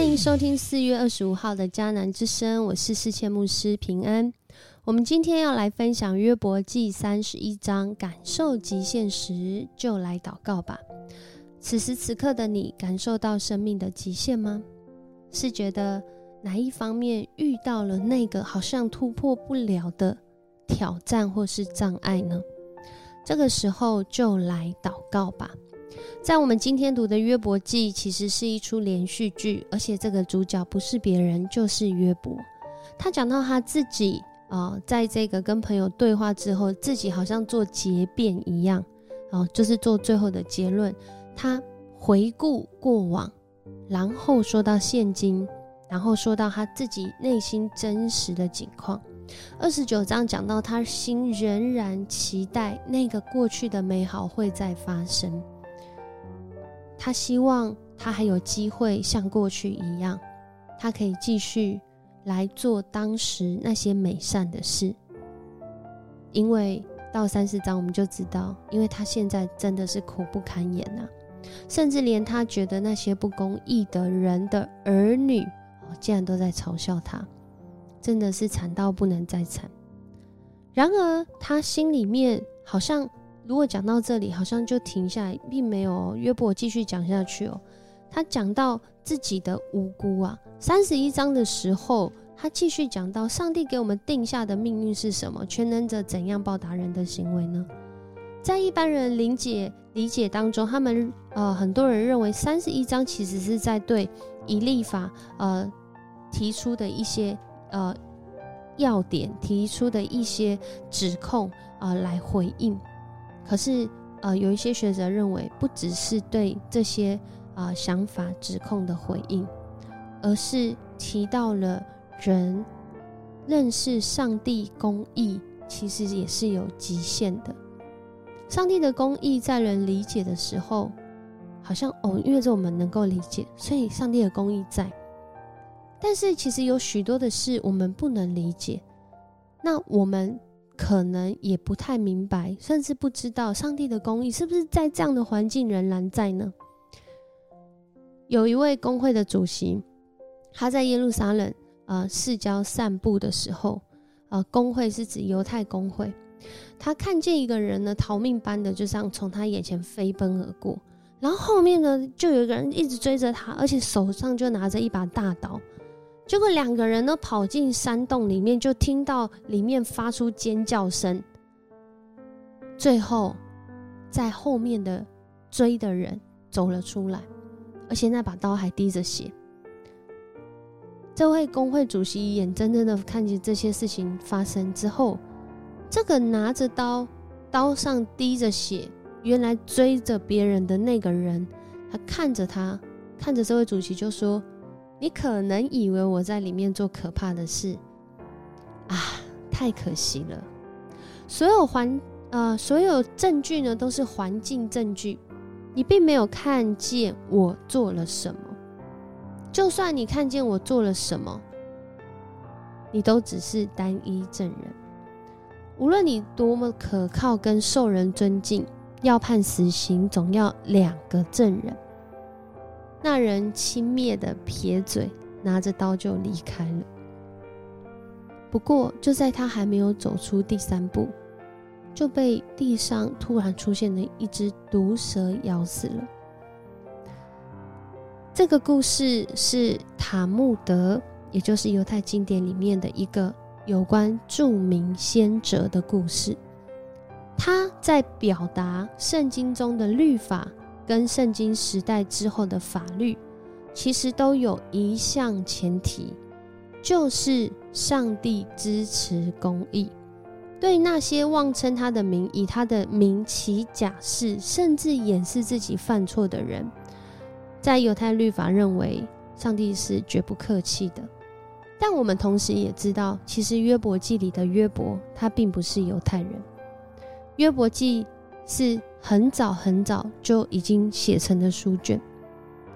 欢迎收听四月二十五号的迦南之声，我是世界牧师平安。我们今天要来分享约伯记三十一章，感受极限时就来祷告吧。此时此刻的你，感受到生命的极限吗？是觉得哪一方面遇到了那个好像突破不了的挑战或是障碍呢？这个时候就来祷告吧。在我们今天读的约伯记，其实是一出连续剧，而且这个主角不是别人，就是约伯。他讲到他自己啊，在这个跟朋友对话之后，自己好像做结辩一样，哦，就是做最后的结论。他回顾过往，然后说到现今，然后说到他自己内心真实的境况。二十九章讲到他心仍然期待那个过去的美好会再发生。他希望他还有机会像过去一样，他可以继续来做当时那些美善的事。因为到三四章我们就知道，因为他现在真的是苦不堪言呐，甚至连他觉得那些不公义的人的儿女，竟然都在嘲笑他，真的是惨到不能再惨。然而他心里面好像。如果讲到这里，好像就停下来，并没有约伯继续讲下去哦。他讲到自己的无辜啊，三十一章的时候，他继续讲到上帝给我们定下的命运是什么？全能者怎样报答人的行为呢？在一般人理解理解当中，他们呃很多人认为三十一章其实是在对以立法呃提出的一些呃要点提出的一些指控啊来回应。可是，呃，有一些学者认为，不只是对这些啊想法指控的回应，而是提到了人认识上帝公义，其实也是有极限的。上帝的公义在人理解的时候，好像哦，因为这我们能够理解，所以上帝的公义在。但是，其实有许多的事我们不能理解，那我们。可能也不太明白，甚至不知道上帝的公义是不是在这样的环境仍然在呢？有一位工会的主席，他在耶路撒冷呃市郊散步的时候，呃，工会是指犹太工会，他看见一个人呢逃命般的就这样从他眼前飞奔而过，然后后面呢就有一个人一直追着他，而且手上就拿着一把大刀。结果两个人呢跑进山洞里面，就听到里面发出尖叫声。最后，在后面的追的人走了出来，而且那把刀还滴着血。这位工会主席眼睁睁的看见这些事情发生之后，这个拿着刀、刀上滴着血、原来追着别人的那个人，他看着他，看着这位主席就说。你可能以为我在里面做可怕的事，啊，太可惜了。所有环呃，所有证据呢，都是环境证据，你并没有看见我做了什么。就算你看见我做了什么，你都只是单一证人。无论你多么可靠跟受人尊敬，要判死刑，总要两个证人。那人轻蔑的撇嘴，拿着刀就离开了。不过，就在他还没有走出第三步，就被地上突然出现的一只毒蛇咬死了。这个故事是塔木德，也就是犹太经典里面的一个有关著名先哲的故事。他在表达圣经中的律法。跟圣经时代之后的法律，其实都有一项前提，就是上帝支持公义。对那些妄称他的名、以他的名起假誓，甚至掩饰自己犯错的人，在犹太律法认为上帝是绝不客气的。但我们同时也知道，其实约伯记里的约伯，他并不是犹太人。约伯记是。很早很早就已经写成的书卷，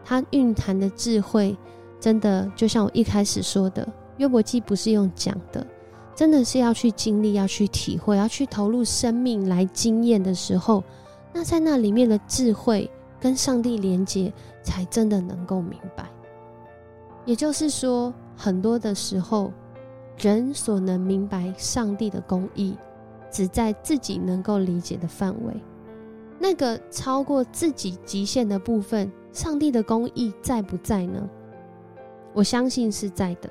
它蕴含的智慧，真的就像我一开始说的，约伯记不是用讲的，真的是要去经历、要去体会、要去投入生命来经验的时候，那在那里面的智慧跟上帝连接，才真的能够明白。也就是说，很多的时候，人所能明白上帝的公义，只在自己能够理解的范围。那个超过自己极限的部分，上帝的公义在不在呢？我相信是在的。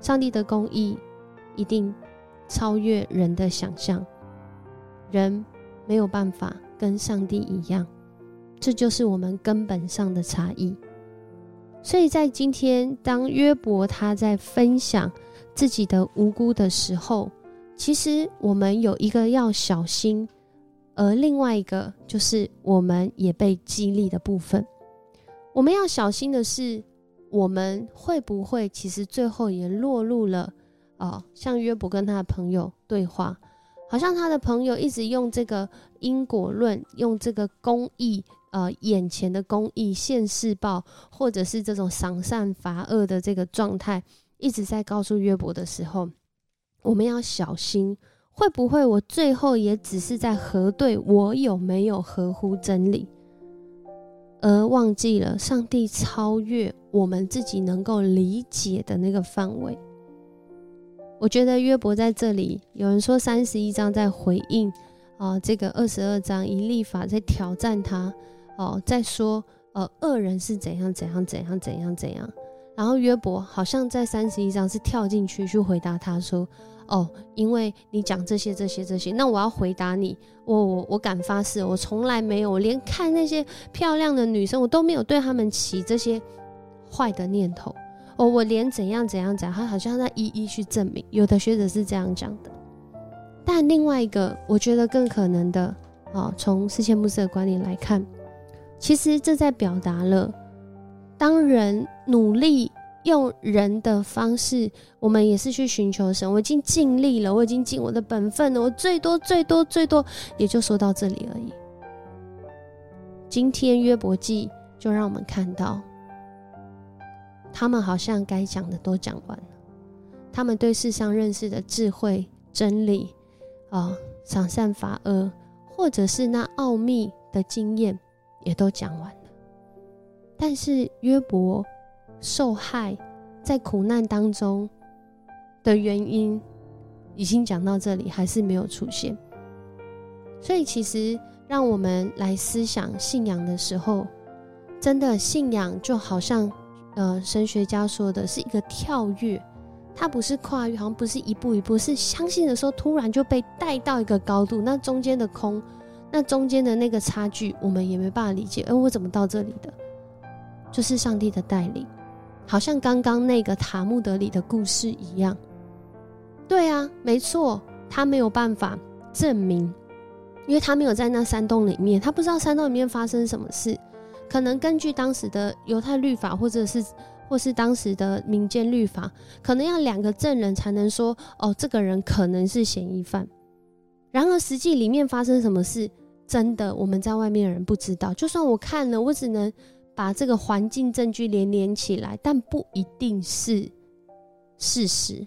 上帝的公义一定超越人的想象，人没有办法跟上帝一样，这就是我们根本上的差异。所以在今天，当约伯他在分享自己的无辜的时候，其实我们有一个要小心，而另外一个就是我们也被激励的部分。我们要小心的是，我们会不会其实最后也落入了啊？像约伯跟他的朋友对话，好像他的朋友一直用这个因果论，用这个公义。呃，眼前的公义、现世报，或者是这种赏善罚恶的这个状态，一直在告诉约伯的时候，我们要小心，会不会我最后也只是在核对我有没有合乎真理，而忘记了上帝超越我们自己能够理解的那个范围？我觉得约伯在这里，有人说三十一章在回应啊，这个二十二章以立法在挑战他。哦，在说呃，恶人是怎样怎样怎样怎样怎样，然后约伯好像在三十一章是跳进去去回答他说，哦，因为你讲这些这些这些，那我要回答你，我我我敢发誓，我从来没有，我连看那些漂亮的女生，我都没有对他们起这些坏的念头，哦，我连怎样怎样怎样，他好像在一一去证明，有的学者是这样讲的，但另外一个我觉得更可能的，哦，从四千牧师的观点来看。其实这在表达了，当人努力用人的方式，我们也是去寻求神。我已经尽力了，我已经尽我的本分了。我最多最多最多也就说到这里而已。今天约伯记就让我们看到，他们好像该讲的都讲完了，他们对世上认识的智慧、真理啊，赏善罚恶，或者是那奥秘的经验。也都讲完了，但是约伯受害在苦难当中的原因已经讲到这里，还是没有出现。所以，其实让我们来思想信仰的时候，真的信仰就好像呃神学家说的是一个跳跃，它不是跨越，好像不是一步一步，是相信的时候突然就被带到一个高度，那中间的空。那中间的那个差距，我们也没办法理解。而我怎么到这里的？就是上帝的带领，好像刚刚那个塔木德里的故事一样。对啊，没错，他没有办法证明，因为他没有在那山洞里面，他不知道山洞里面发生什么事。可能根据当时的犹太律法，或者是或是当时的民间律法，可能要两个证人才能说，哦，这个人可能是嫌疑犯。然而实际里面发生什么事？真的，我们在外面的人不知道。就算我看了，我只能把这个环境证据连连起来，但不一定是事实，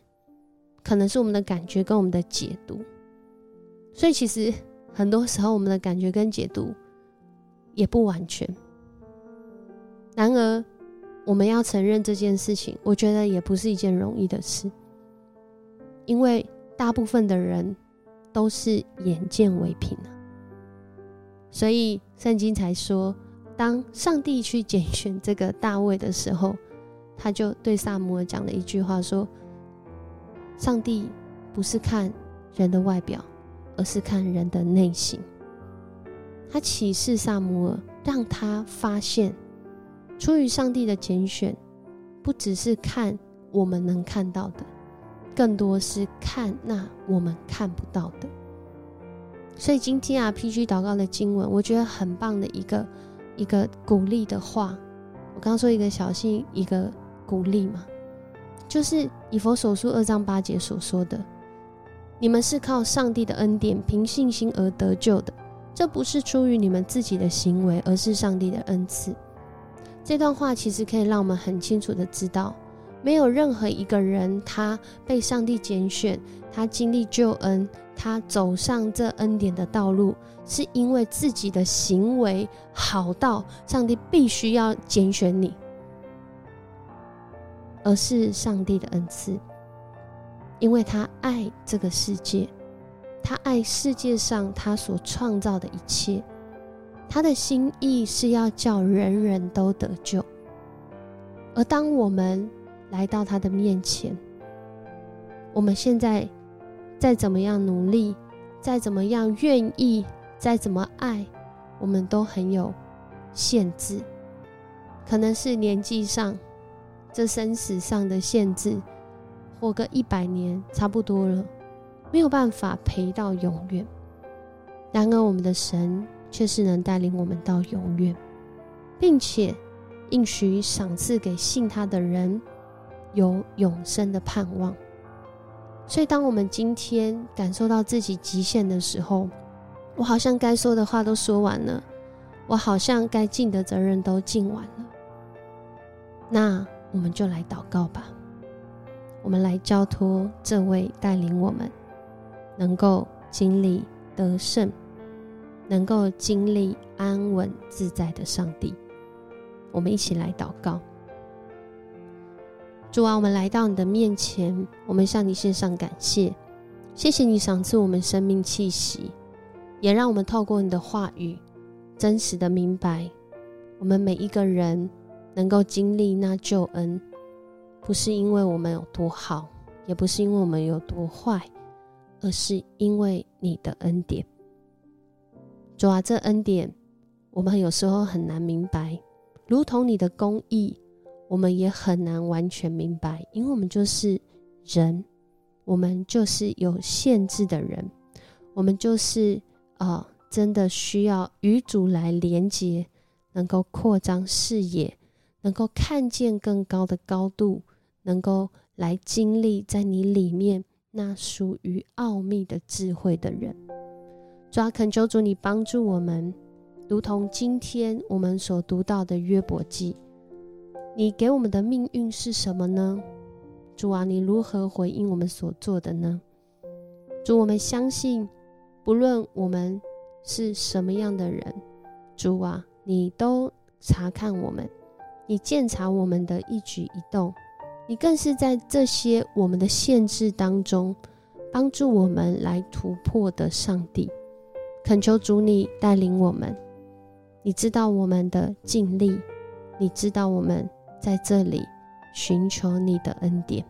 可能是我们的感觉跟我们的解读。所以，其实很多时候我们的感觉跟解读也不完全。然而，我们要承认这件事情，我觉得也不是一件容易的事，因为大部分的人都是眼见为凭啊。所以圣经才说，当上帝去拣选这个大卫的时候，他就对萨摩尔讲了一句话：说，上帝不是看人的外表，而是看人的内心。他启示萨摩尔，让他发现，出于上帝的拣选，不只是看我们能看到的，更多是看那我们看不到的。所以今天啊，PG 祷告的经文，我觉得很棒的一个一个鼓励的话。我刚刚说一个小心，一个鼓励嘛，就是以佛所书二章八节所说的：“你们是靠上帝的恩典，凭信心而得救的，这不是出于你们自己的行为，而是上帝的恩赐。”这段话其实可以让我们很清楚的知道，没有任何一个人他被上帝拣选，他经历救恩。他走上这恩典的道路，是因为自己的行为好到上帝必须要拣选你。而是上帝的恩赐，因为他爱这个世界，他爱世界上他所创造的一切，他的心意是要叫人人都得救。而当我们来到他的面前，我们现在再怎么样努力，再怎么样愿意，再怎么爱，我们都很有限制，可能是年纪上。这生死上的限制，活个一百年差不多了，没有办法陪到永远。然而，我们的神却是能带领我们到永远，并且应许赏赐给信他的人有永生的盼望。所以，当我们今天感受到自己极限的时候，我好像该说的话都说完了，我好像该尽的责任都尽完了，那。我们就来祷告吧。我们来交托这位带领我们能够经历得胜、能够经历安稳自在的上帝。我们一起来祷告。主啊，我们来到你的面前，我们向你献上感谢。谢谢你赏赐我们生命气息，也让我们透过你的话语，真实的明白我们每一个人。能够经历那救恩，不是因为我们有多好，也不是因为我们有多坏，而是因为你的恩典。主啊，这恩典我们有时候很难明白，如同你的公义，我们也很难完全明白，因为我们就是人，我们就是有限制的人，我们就是啊，真的需要与主来连接，能够扩张视野。能够看见更高的高度，能够来经历在你里面那属于奥秘的智慧的人，主啊，恳求主你帮助我们，如同今天我们所读到的约伯记，你给我们的命运是什么呢？主啊，你如何回应我们所做的呢？主，我们相信，不论我们是什么样的人，主啊，你都查看我们。你鉴察我们的一举一动，你更是在这些我们的限制当中，帮助我们来突破的上帝。恳求主你带领我们，你知道我们的尽力，你知道我们在这里寻求你的恩典，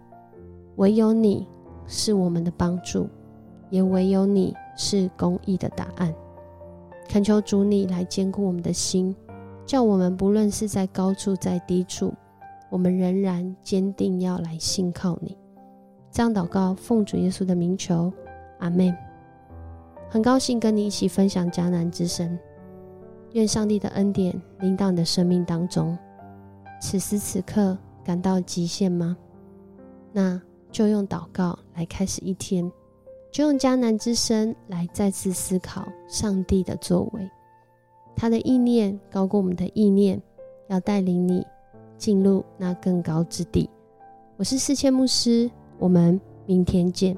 唯有你是我们的帮助，也唯有你是公义的答案。恳求主你来坚固我们的心。叫我们不论是在高处在低处，我们仍然坚定要来信靠你。这样祷告，奉主耶稣的名求，阿门。很高兴跟你一起分享迦南之声，愿上帝的恩典临到你的生命当中。此时此刻感到极限吗？那就用祷告来开始一天，就用迦南之声来再次思考上帝的作为。他的意念高过我们的意念，要带领你进入那更高之地。我是世谦牧师，我们明天见。